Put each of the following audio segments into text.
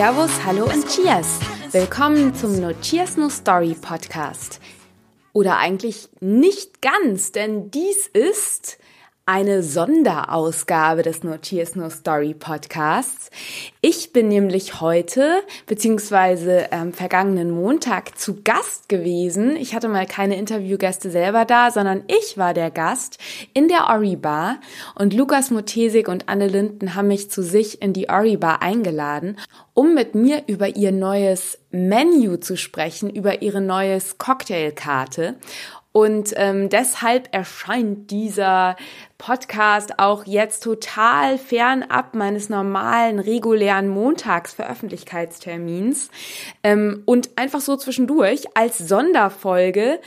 Servus, hallo und Cheers. Willkommen zum No Cheers No Story Podcast. Oder eigentlich nicht ganz, denn dies ist eine Sonderausgabe des No Cheers No Story Podcasts. Ich bin nämlich heute beziehungsweise ähm, vergangenen Montag zu Gast gewesen. Ich hatte mal keine Interviewgäste selber da, sondern ich war der Gast in der Ori Bar und Lukas Motesik und Anne Linden haben mich zu sich in die Ori Bar eingeladen, um mit mir über ihr neues Menu zu sprechen, über ihre neues Cocktailkarte. Und ähm, deshalb erscheint dieser Podcast auch jetzt total fernab meines normalen, regulären Montagsveröffentlichkeitstermins ähm, und einfach so zwischendurch als Sonderfolge.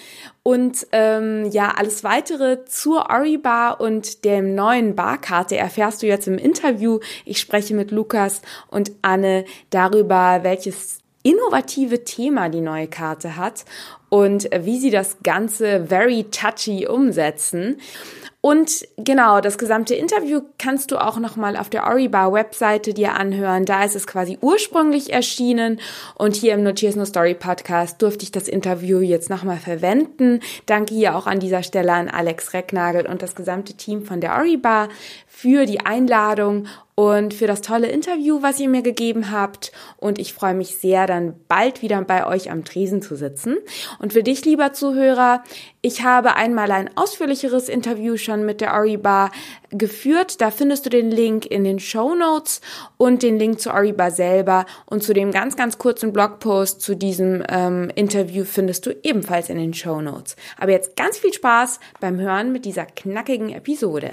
Und ähm, ja, alles weitere zur Ori Bar und dem neuen Barkarte erfährst du jetzt im Interview. Ich spreche mit Lukas und Anne darüber, welches innovative Thema die neue Karte hat und wie sie das Ganze very touchy umsetzen. Und genau, das gesamte Interview kannst du auch nochmal auf der Oribar Webseite dir anhören. Da ist es quasi ursprünglich erschienen und hier im No Cheers No Story Podcast durfte ich das Interview jetzt nochmal verwenden. Danke hier auch an dieser Stelle an Alex Recknagel und das gesamte Team von der Oribar für die Einladung und für das tolle Interview, was ihr mir gegeben habt. Und ich freue mich sehr, dann bald wieder bei euch am Tresen zu sitzen. Und für dich, lieber Zuhörer, ich habe einmal ein ausführlicheres Interview schon mit der Ori Bar geführt. Da findest du den Link in den Show Notes und den Link zur Ori Bar selber. Und zu dem ganz, ganz kurzen Blogpost zu diesem ähm, Interview findest du ebenfalls in den Show Notes. Aber jetzt ganz viel Spaß beim Hören mit dieser knackigen Episode.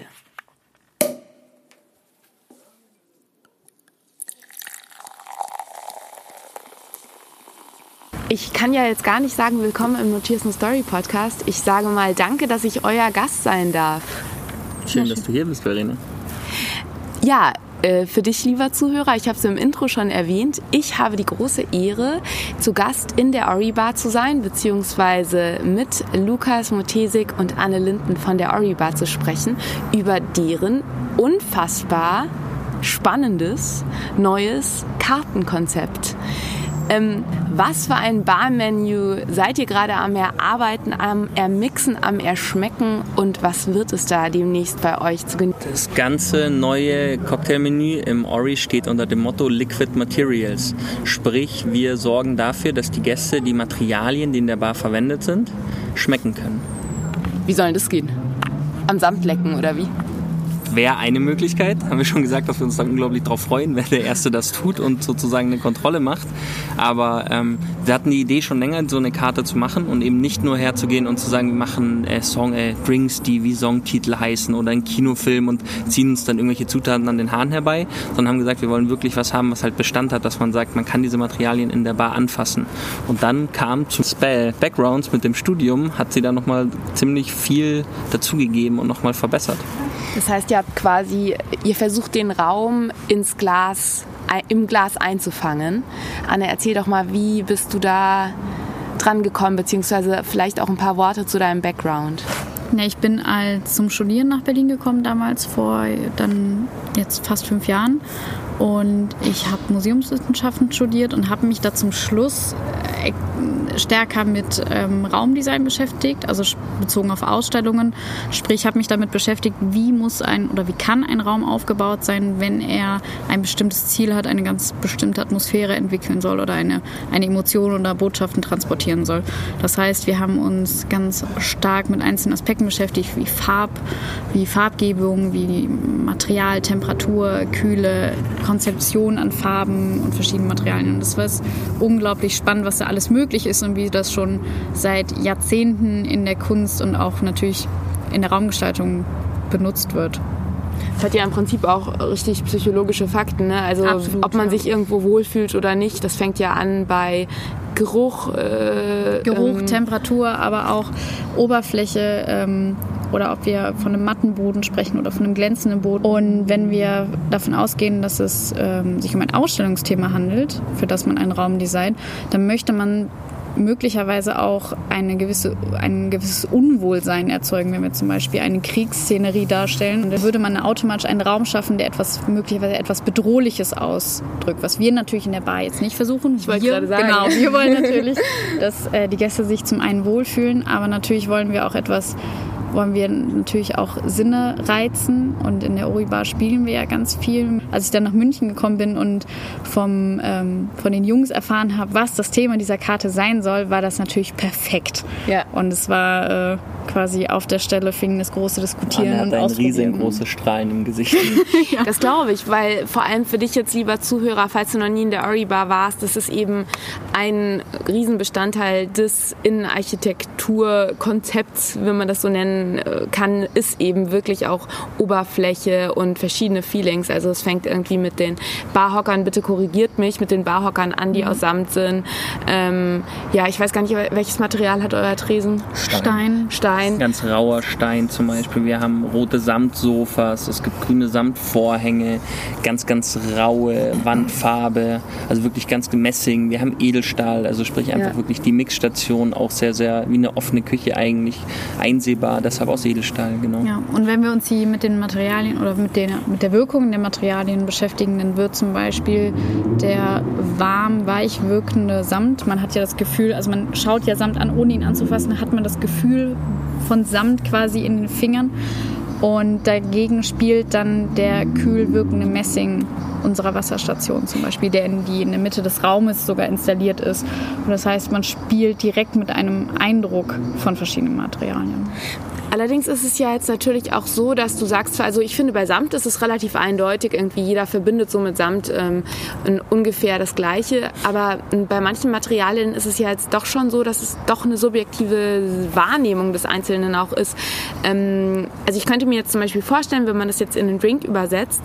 Ich kann ja jetzt gar nicht sagen, willkommen im Notiers No Story Podcast. Ich sage mal danke, dass ich euer Gast sein darf. Schön, dass du hier bist, Verena. Ja, äh, für dich, lieber Zuhörer, ich habe es im Intro schon erwähnt, ich habe die große Ehre, zu Gast in der Ori Bar zu sein, beziehungsweise mit Lukas Motesik und Anne Linden von der Ori Bar zu sprechen, über deren unfassbar spannendes neues Kartenkonzept. Ähm, was für ein Barmenü seid ihr gerade am Erarbeiten, am Ermixen, am Erschmecken und was wird es da demnächst bei euch zu genießen? Das ganze neue Cocktailmenü im Ori steht unter dem Motto Liquid Materials. Sprich, wir sorgen dafür, dass die Gäste die Materialien, die in der Bar verwendet sind, schmecken können. Wie soll das gehen? Am Samt lecken oder wie? Wäre eine Möglichkeit. Haben wir schon gesagt, dass wir uns da unglaublich darauf freuen, wer der Erste das tut und sozusagen eine Kontrolle macht. Aber ähm, wir hatten die Idee schon länger, so eine Karte zu machen und eben nicht nur herzugehen und zu sagen, wir machen äh, Song, äh, Drinks, die wie Songtitel heißen oder einen Kinofilm und ziehen uns dann irgendwelche Zutaten an den Haaren herbei, sondern haben gesagt, wir wollen wirklich was haben, was halt Bestand hat, dass man sagt, man kann diese Materialien in der Bar anfassen. Und dann kam zum Spell Backgrounds mit dem Studium, hat sie da nochmal ziemlich viel dazugegeben und nochmal verbessert. Das heißt, ihr habt quasi, ihr versucht den Raum ins Glas, im Glas einzufangen. Anne, erzähl doch mal, wie bist du da dran gekommen, beziehungsweise vielleicht auch ein paar Worte zu deinem Background. Ja, ich bin als zum Studieren nach Berlin gekommen, damals vor dann jetzt fast fünf Jahren. Und ich habe Museumswissenschaften studiert und habe mich da zum Schluss äh, stärker mit ähm, Raumdesign beschäftigt, also bezogen auf Ausstellungen. Sprich, habe mich damit beschäftigt, wie muss ein oder wie kann ein Raum aufgebaut sein, wenn er ein bestimmtes Ziel hat, eine ganz bestimmte Atmosphäre entwickeln soll oder eine, eine Emotion oder Botschaften transportieren soll. Das heißt, wir haben uns ganz stark mit einzelnen Aspekten beschäftigt, wie Farb, wie Farbgebung, wie Material, Temperatur, Kühle, Konzeption an Farben und verschiedenen Materialien. Und das war unglaublich spannend, was da alles möglich ist und wie das schon seit Jahrzehnten in der Kunst und auch natürlich in der Raumgestaltung benutzt wird. Das hat ja im Prinzip auch richtig psychologische Fakten. Ne? Also Absolut, ob man ja. sich irgendwo wohlfühlt oder nicht, das fängt ja an bei Geruch. Äh, Geruch, ähm, Temperatur, aber auch Oberfläche ähm, oder ob wir von einem matten Boden sprechen oder von einem glänzenden Boden. Und wenn wir davon ausgehen, dass es ähm, sich um ein Ausstellungsthema handelt, für das man einen Raum designt, dann möchte man möglicherweise auch eine gewisse, ein gewisses Unwohlsein erzeugen, wenn wir zum Beispiel eine Kriegsszenerie darstellen. Und dann würde man automatisch einen Raum schaffen, der etwas möglicherweise etwas Bedrohliches ausdrückt, was wir natürlich in der Bar jetzt nicht versuchen. Ich wollte gerade sagen. Genau, wir wollen natürlich, dass äh, die Gäste sich zum einen wohlfühlen, aber natürlich wollen wir auch etwas wollen wir natürlich auch Sinne reizen und in der Ori-Bar spielen wir ja ganz viel. Als ich dann nach München gekommen bin und vom, ähm, von den Jungs erfahren habe, was das Thema dieser Karte sein soll, war das natürlich perfekt. Ja. Und es war äh, quasi auf der Stelle fing das große Diskutieren Man und hat ein Ausprobieren. riesengroße Strahlen im Gesicht. Das glaube ich, weil vor allem für dich jetzt, lieber Zuhörer, falls du noch nie in der Ori Bar warst, das ist eben ein Riesenbestandteil des Innenarchitekturkonzepts, wenn man das so nennen äh, kann, ist eben wirklich auch Oberfläche und verschiedene Feelings. Also es fängt irgendwie mit den Barhockern, bitte korrigiert mich, mit den Barhockern an, die aus Samt sind. Ähm, ja, ich weiß gar nicht, welches Material hat euer Tresen? Stein. Stein. Ganz rauer Stein zum Beispiel. Wir haben rote Samtsofas, es gibt grüne Samtvorhänge, ganz, ganz raue Wandfarbe, also wirklich ganz Messing. Wir haben Edelstahl, also sprich einfach Ja. wirklich die Mixstation auch sehr, sehr wie eine offene Küche eigentlich einsehbar, deshalb aus Edelstahl, genau. Ja, und wenn wir uns hier mit den Materialien oder mit, den, mit der Wirkung der Materialien beschäftigen, dann wird zum Beispiel der warm, weich wirkende Samt, man hat ja das Gefühl, also man schaut ja Samt an, ohne ihn anzufassen, hat man das Gefühl von Samt quasi in den Fingern. Und dagegen spielt dann der kühl wirkende Messing unserer Wasserstation zum Beispiel, der in, die in der Mitte des Raumes sogar installiert ist. Und das heißt, man spielt direkt mit einem Eindruck von verschiedenen Materialien. Allerdings ist es ja jetzt natürlich auch so, dass du sagst, also ich finde bei Samt ist es relativ eindeutig, irgendwie jeder verbindet so mit Samt ähm, ungefähr das Gleiche, aber bei manchen Materialien ist es ja jetzt doch schon so, dass es doch eine subjektive Wahrnehmung des Einzelnen auch ist. Ähm, also ich könnte mir jetzt zum Beispiel vorstellen, wenn man das jetzt in einen Drink übersetzt,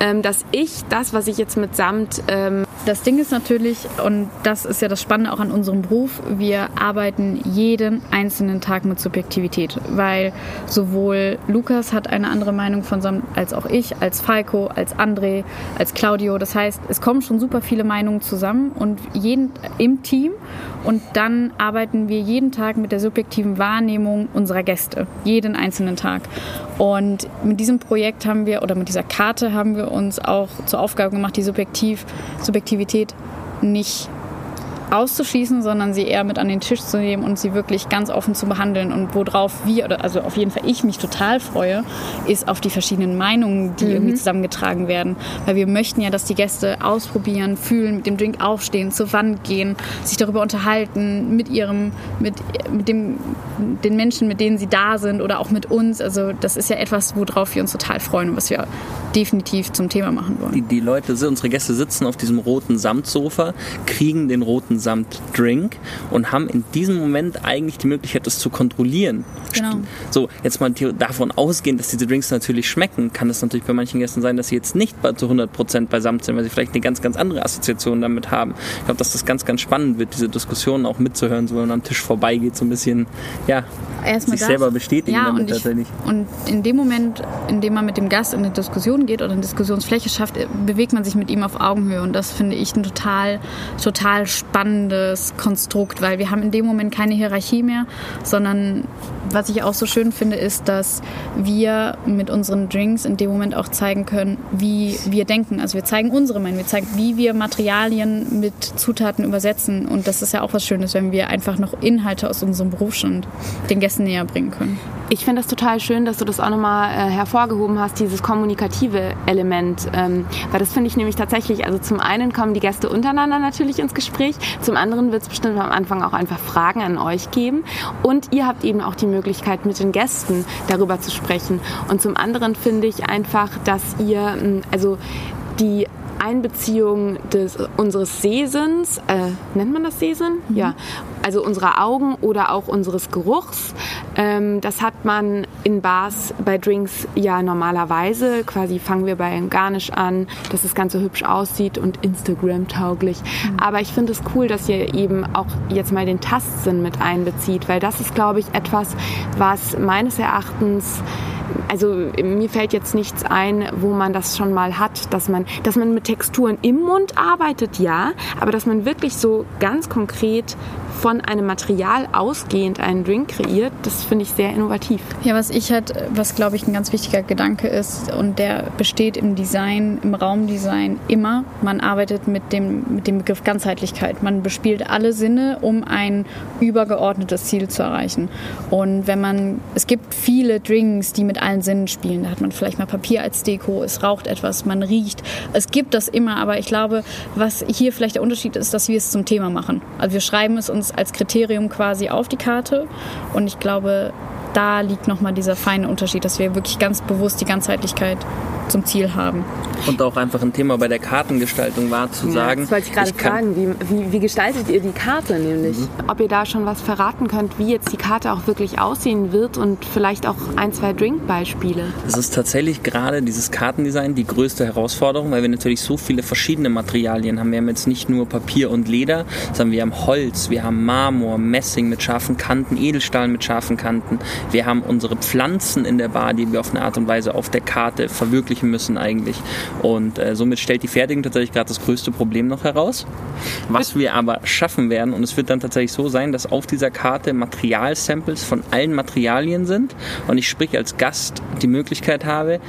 ähm, dass ich das, was ich jetzt mit Samt ähm, Das Ding ist natürlich, und das ist ja das Spannende auch an unserem Beruf, wir arbeiten jeden einzelnen Tag mit Subjektivität, weil sowohl Lukas hat eine andere Meinung von Sam als auch ich, als Falco, als André, als Claudio. Das heißt, es kommen schon super viele Meinungen zusammen und jeden im Team und dann arbeiten wir jeden Tag mit der subjektiven Wahrnehmung unserer Gäste, jeden einzelnen Tag. Und mit diesem Projekt haben wir, oder mit dieser Karte haben wir uns auch zur Aufgabe gemacht, die Subjektiv, Subjektivität nicht auszuschließen, sondern sie eher mit an den Tisch zu nehmen und sie wirklich ganz offen zu behandeln. Und worauf wir, oder also auf jeden Fall ich mich total freue, ist auf die verschiedenen Meinungen, die irgendwie zusammengetragen werden. Weil wir möchten ja, dass die Gäste ausprobieren, fühlen, mit dem Drink aufstehen, zur Wand gehen, sich darüber unterhalten, mit ihrem, mit, mit dem, den Menschen, mit denen sie da sind oder auch mit uns. Also das ist ja etwas, worauf wir uns total freuen und was wir definitiv zum Thema machen wollen. Die, die Leute, unsere Gäste sitzen auf diesem roten Samtsofa, kriegen den roten Samtdrink und haben in diesem Moment eigentlich die Möglichkeit, das zu kontrollieren. Genau. So, jetzt mal davon ausgehend, dass diese Drinks natürlich schmecken, kann es natürlich bei manchen Gästen sein, dass sie jetzt nicht zu 100% bei Samt sind, weil sie vielleicht eine ganz, ganz andere Assoziation damit haben. Ich glaube, dass das ganz, ganz spannend wird, diese Diskussionen auch mitzuhören, so wenn man am Tisch vorbeigeht, so ein bisschen, ja, erstmal sich selber bestätigen ja, damit und ich, tatsächlich. Und in dem Moment, in dem man mit dem Gast in eine Diskussion geht oder eine Diskussionsfläche schafft, äh, bewegt man sich mit ihm auf Augenhöhe. Und das finde ich ein total, total spannendes Konstrukt, weil wir haben in dem Moment keine Hierarchie mehr, sondern was ich auch so schön finde, ist, dass wir mit unseren Drinks in dem Moment auch zeigen können, wie wir denken. Also wir zeigen unsere Meinung, wir zeigen, wie wir Materialien mit Zutaten übersetzen. Und das ist ja auch was Schönes, wenn wir einfach noch Inhalte aus unserem Beruf schon den Gästen näher bringen können. Ich finde das total schön, dass du das auch nochmal äh, hervorgehoben hast, dieses kommunikative Element. Ähm, weil das finde ich nämlich tatsächlich, also zum einen kommen die Gäste untereinander natürlich ins Gespräch, zum anderen wird es bestimmt am Anfang auch einfach Fragen an euch geben und ihr habt eben auch die Möglichkeit, mit den Gästen darüber zu sprechen. Und zum anderen finde ich einfach, dass ihr, also die Einbeziehung des, unseres Sehsinns, äh, nennt man das Sehsinn? Ja. Also unserer Augen oder auch unseres Geruchs. Ähm, das hat man in Bars bei Drinks ja normalerweise. Quasi fangen wir bei einem Garnish an, dass das Ganze hübsch aussieht und Instagram-tauglich. Aber ich finde es cool, dass ihr eben auch jetzt mal den Tastsinn mit einbezieht, weil das ist, glaube ich, etwas, was meines Erachtens also mir fällt jetzt nichts ein, wo man das schon mal hat, dass man, dass man mit Texturen im Mund arbeitet, ja, aber dass man wirklich so ganz konkret von einem Material ausgehend einen Drink kreiert. Das finde ich sehr innovativ. Ja, was ich halt, was glaube ich ein ganz wichtiger Gedanke ist und der besteht im Design, im Raumdesign immer. Man arbeitet mit dem, mit dem Begriff Ganzheitlichkeit. Man bespielt alle Sinne, um ein übergeordnetes Ziel zu erreichen. Und wenn man, es gibt viele Drinks, die mit allen Sinnen spielen. Da hat man vielleicht mal Papier als Deko, es raucht etwas, man riecht. Es gibt das immer, aber ich glaube, was hier vielleicht der Unterschied ist, dass wir es zum Thema machen. Also wir schreiben es uns als Kriterium quasi auf die Karte. Und ich glaube, da liegt nochmal dieser feine Unterschied, dass wir wirklich ganz bewusst die Ganzheitlichkeit zum Ziel haben. Und auch einfach ein Thema bei der Kartengestaltung war zu ja, sagen. Das wollte ich gerade fragen, wie, wie, wie, gestaltet ihr die Karte nämlich? Mhm. Ob ihr da schon was verraten könnt, wie jetzt die Karte auch wirklich aussehen wird und vielleicht auch ein, zwei Drinkbeispiele. Es ist tatsächlich gerade dieses Kartendesign die größte Herausforderung, weil wir natürlich so viele verschiedene Materialien haben. Wir haben jetzt nicht nur Papier und Leder, sondern wir haben Holz, wir haben Marmor, Messing mit scharfen Kanten, Edelstahl mit scharfen Kanten. Wir haben unsere Pflanzen in der Bar, die wir auf eine Art und Weise auf der Karte verwirklichen müssen eigentlich. Und äh, somit stellt die Fertigung tatsächlich gerade das größte Problem noch heraus. Was wir aber schaffen werden, und es wird dann tatsächlich so sein, dass auf dieser Karte Materialsamples von allen Materialien sind und ich sprich als Gast die Möglichkeit habe,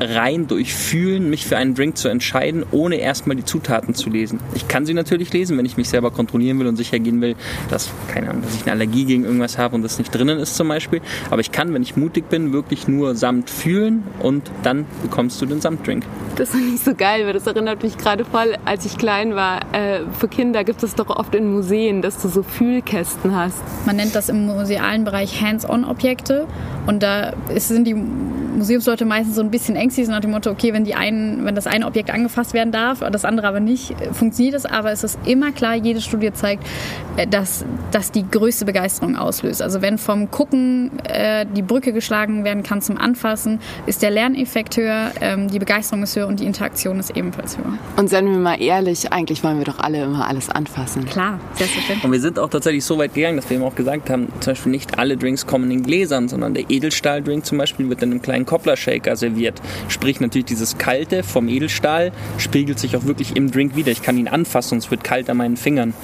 rein durch Fühlen mich für einen Drink zu entscheiden, ohne erstmal die Zutaten zu lesen. Ich kann sie natürlich lesen, wenn ich mich selber kontrollieren will und sicher gehen will, dass, keine Ahnung, dass ich eine Allergie gegen irgendwas habe und das nicht drinnen ist zum Beispiel. Aber ich kann, wenn ich mutig bin, wirklich nur Samt fühlen und dann bekommst du den Samtdrink. Das ist nicht so geil, weil das erinnert mich gerade voll, als ich klein war. Äh, für Kinder gibt es doch oft in Museen, dass du so Fühlkästen hast. Man nennt das im musealen Bereich Hands-on-Objekte und da sind die Museumsleute meistens so ein bisschen ängstlich, nach dem Motto, okay, wenn, die einen, wenn das eine Objekt angefasst werden darf, das andere aber nicht, funktioniert es. Aber es ist immer klar, jede Studie zeigt, äh, dass das die größte Begeisterung auslöst. Also wenn vom Gucken äh, die Brücke geschlagen werden kann zum Anfassen, ist der Lerneffekt höher, ähm, die Begeisterung ist höher und die Interaktion ist ebenfalls höher. Und seien wir mal ehrlich, eigentlich wollen wir doch alle immer alles anfassen. Klar, selbstverständlich. Und wir sind auch tatsächlich so weit gegangen, dass wir eben auch gesagt haben, zum Beispiel nicht alle Drinks kommen in Gläsern, sondern der Edelstahldrink zum Beispiel wird in einem kleinen Koppler-Shaker serviert. Sprich natürlich dieses Kalte vom Edelstahl spiegelt sich auch wirklich im Drink wieder. Ich kann ihn anfassen und es wird kalt an meinen Fingern.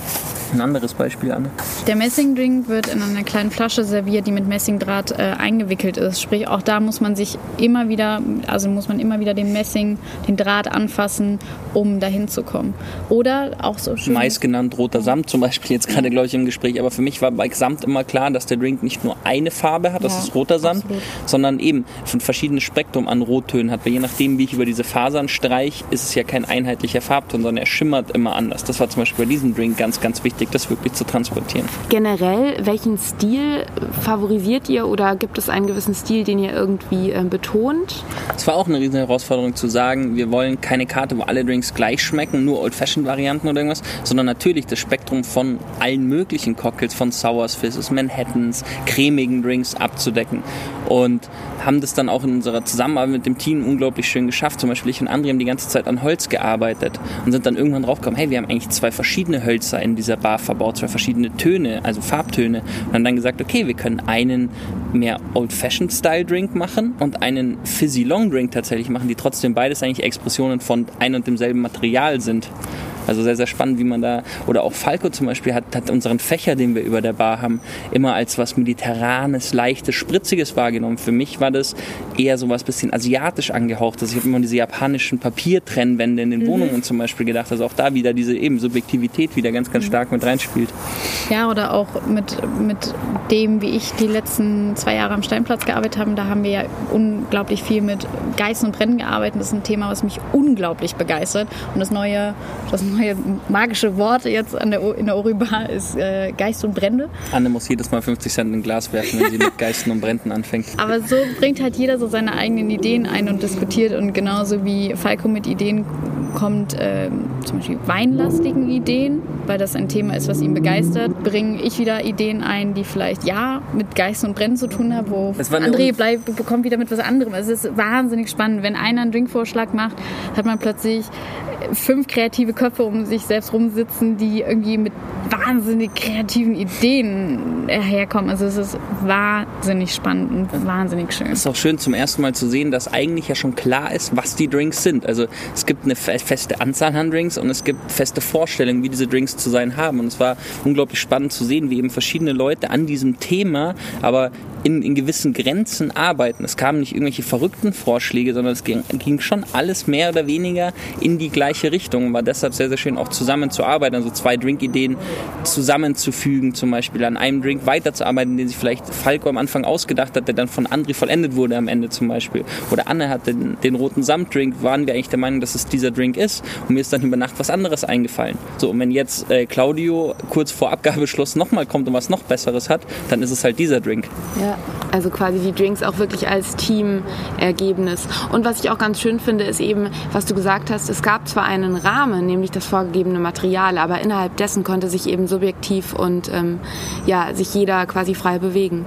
Ein anderes Beispiel, Anne. Der Messingdrink wird in einer kleinen Flasche serviert, die mit Messingdraht äh, eingewickelt ist. Sprich, auch da muss man sich immer wieder, also muss man immer wieder den Messing, den Draht anfassen, um dahin zu kommen. Oder auch so schön. Meist genannt roter Samt zum Beispiel jetzt gerade, glaube ich, im Gespräch. Aber für mich war bei Samt immer klar, dass der Drink nicht nur eine Farbe hat, das ja, ist roter Samt, absolut. sondern eben ein verschiedenes Spektrum an Rottönen hat. Weil je nachdem, wie ich über diese Fasern streich, ist es ja kein einheitlicher Farbton, sondern er schimmert immer anders. Das war zum Beispiel bei diesem Drink ganz, ganz wichtig, das wirklich zu transportieren. Generell, welchen Stil favorisiert ihr oder gibt es einen gewissen Stil, den ihr irgendwie äh, betont? Es war auch eine riesen Herausforderung zu sagen, wir wollen keine Karte, wo alle Drinks gleich schmecken, nur Old-Fashioned-Varianten oder irgendwas, sondern natürlich das Spektrum von allen möglichen Cocktails, von Sours, Fizzes, Manhattans, cremigen Drinks abzudecken. Und haben das dann auch in unserer Zusammenarbeit mit dem Team unglaublich schön geschafft. Zum Beispiel ich und André haben die ganze Zeit an Holz gearbeitet und sind dann irgendwann draufgekommen, hey, wir haben eigentlich zwei verschiedene Hölzer in dieser Bar verbaut, zwei verschiedene Töne, also Farbtöne. Und haben dann gesagt, okay, wir können einen mehr Old-Fashioned-Style-Drink machen und einen Fizzy-Long-Drink tatsächlich machen, die trotzdem beides eigentlich Expressionen von ein und demselben Material sind. Also sehr, sehr spannend, wie man da, oder auch Falco zum Beispiel hat, hat unseren Fächer, den wir über der Bar haben, immer als was Mediterranes, Leichtes, Spritziges wahrgenommen. Für mich war das eher so was bisschen asiatisch angehaucht. Also ich habe immer diese japanischen Papiertrennwände in den mhm. Wohnungen zum Beispiel gedacht. Also auch da wieder diese eben Subjektivität wieder ganz, ganz mhm. stark mit reinspielt. Ja, oder auch mit, mit dem, wie ich die letzten zwei Jahre am Steinplatz gearbeitet habe, da haben wir ja unglaublich viel mit Geißen und Brennen gearbeitet. Das ist ein Thema, was mich unglaublich begeistert. Und das neue, das neue magische Wort jetzt an der, in der Oribar ist äh, Geist und Brände. Anne muss jedes Mal 50 Cent in ein Glas werfen, wenn sie mit Geisten und Bränden anfängt. Aber so bringt halt jeder so seine eigenen Ideen ein und diskutiert und genauso wie Falco mit Ideen kommt, äh, zum Beispiel weinlastigen Ideen, weil das ein Thema ist, was ihn begeistert, bringe ich wieder Ideen ein, die vielleicht ja mit Geist und Brennen zu tun haben, wo André bleibt, bekommt wieder mit was anderem. Es ist wahnsinnig spannend. Wenn einer einen Drinkvorschlag macht, hat man plötzlich fünf kreative Köpfe um sich selbst rumsitzen, die irgendwie mit wahnsinnig kreativen Ideen herkommen. Also es ist wahnsinnig spannend und wahnsinnig schön. Es ist auch schön zum ersten Mal zu sehen, dass eigentlich ja schon klar ist, was die Drinks sind. Also es gibt eine feste Anzahl an Drinks und es gibt feste Vorstellungen, wie diese Drinks zu sein haben. Und es war unglaublich spannend zu sehen, wie eben verschiedene Leute an diesem Thema, aber in, in gewissen Grenzen arbeiten. Es kamen nicht irgendwelche verrückten Vorschläge, sondern es ging, ging schon alles mehr oder weniger in die gleiche Richtung. Und war deshalb sehr, sehr schön auch zusammenzuarbeiten, also zwei Drinkideen zusammenzufügen, zum Beispiel an einem Drink weiterzuarbeiten, den sich vielleicht Falco am Anfang ausgedacht hat, der dann von André vollendet wurde am Ende zum Beispiel. Oder Anne hat den, den roten Samtdrink, waren wir eigentlich der Meinung, dass es dieser Drink ist. Und mir ist dann über Nacht was anderes eingefallen. So, und wenn jetzt äh, Claudio kurz vor Abgabeschluss nochmal kommt und was noch Besseres hat, dann ist es halt dieser Drink. Ja, also quasi die Drinks auch wirklich als Teamergebnis. Und was ich auch ganz schön finde, ist eben, was du gesagt hast, es gab zwar einen Rahmen, nämlich das vorgegebene Material, aber innerhalb dessen konnte sich eben subjektiv und ähm, ja, sich jeder quasi frei bewegen.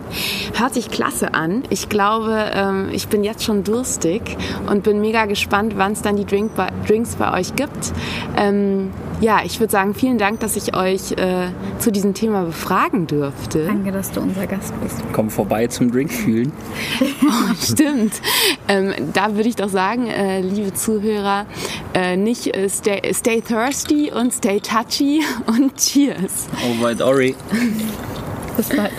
Hört sich klasse an. Ich glaube, ähm, ich bin jetzt schon durstig und bin mega gespannt, wann es dann die Drink Drinks bei euch gibt. Ähm, ja, ich würde sagen, vielen Dank, dass ich euch äh, zu diesem Thema befragen durfte. Danke, dass du unser Gast bist. Komm vorbei zum Drink fühlen. oh, stimmt. Ähm, da würde ich doch sagen, äh, liebe Zuhörer, äh, nicht äh, stay, stay, thirsty und stay touchy und cheers. Alright, Ori. Bis bald.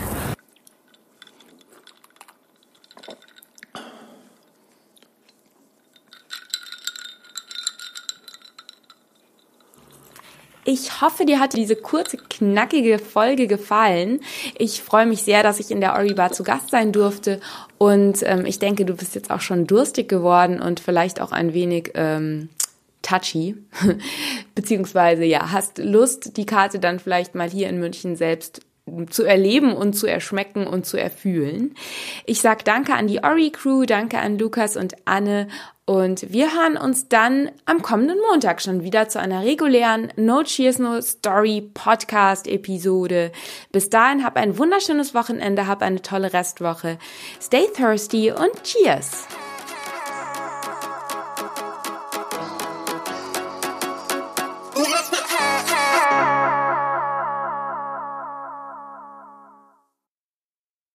Ich hoffe, dir hat diese kurze, knackige Folge gefallen. Ich freue mich sehr, dass ich in der Ori Bar zu Gast sein durfte. Und ähm, ich denke, du bist jetzt auch schon durstig geworden und vielleicht auch ein wenig ähm, touchy. Beziehungsweise, ja, hast Lust, die Karte dann vielleicht mal hier in München selbst zu erleben und zu erschmecken und zu erfühlen. Ich sag danke an die Ori Crew, danke an Lukas und Anne und wir hören uns dann am kommenden Montag schon wieder zu einer regulären No Cheers No Story Podcast Episode. Bis dahin hab ein wunderschönes Wochenende, hab eine tolle Restwoche. Stay thirsty und cheers!